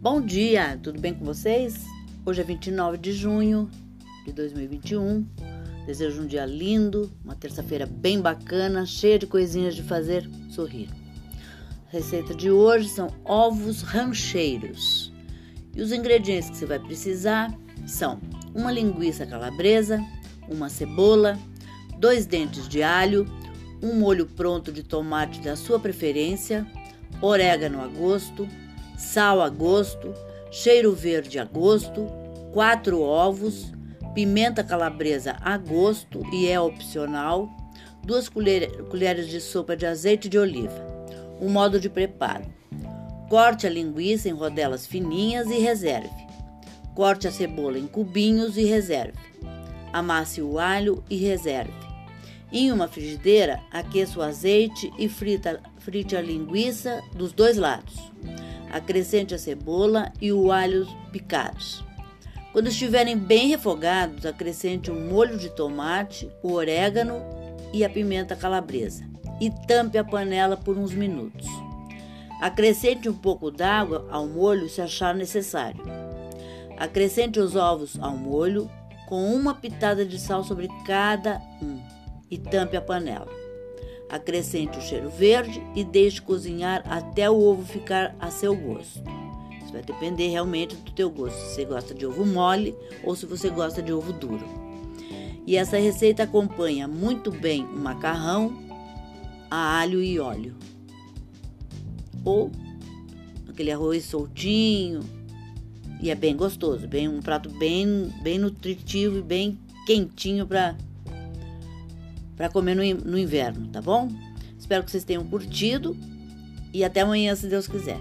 Bom dia, tudo bem com vocês? Hoje é 29 de junho de 2021. Desejo um dia lindo, uma terça-feira bem bacana, cheia de coisinhas de fazer sorrir. A receita de hoje são ovos rancheiros. E os ingredientes que você vai precisar são uma linguiça calabresa, uma cebola, dois dentes de alho, um molho pronto de tomate da sua preferência, orégano a gosto, sal a gosto, cheiro verde a gosto, quatro ovos, pimenta calabresa a gosto e é opcional, duas colheres de sopa de azeite de oliva. O modo de preparo: corte a linguiça em rodelas fininhas e reserve. Corte a cebola em cubinhos e reserve. Amasse o alho e reserve. Em uma frigideira, aqueça o azeite e frita, frite a linguiça dos dois lados. Acrescente a cebola e o alho picados. Quando estiverem bem refogados, acrescente um molho de tomate, o orégano e a pimenta calabresa e tampe a panela por uns minutos. Acrescente um pouco d'água ao molho se achar necessário. Acrescente os ovos ao molho com uma pitada de sal sobre cada um e tampe a panela. Acrescente o cheiro verde e deixe cozinhar até o ovo ficar a seu gosto. Isso vai depender realmente do teu gosto, se você gosta de ovo mole ou se você gosta de ovo duro. E essa receita acompanha muito bem o macarrão a alho e óleo. Ou aquele arroz soltinho. E é bem gostoso, bem um prato bem bem nutritivo e bem quentinho para para comer no, no inverno, tá bom? Espero que vocês tenham curtido e até amanhã, se Deus quiser.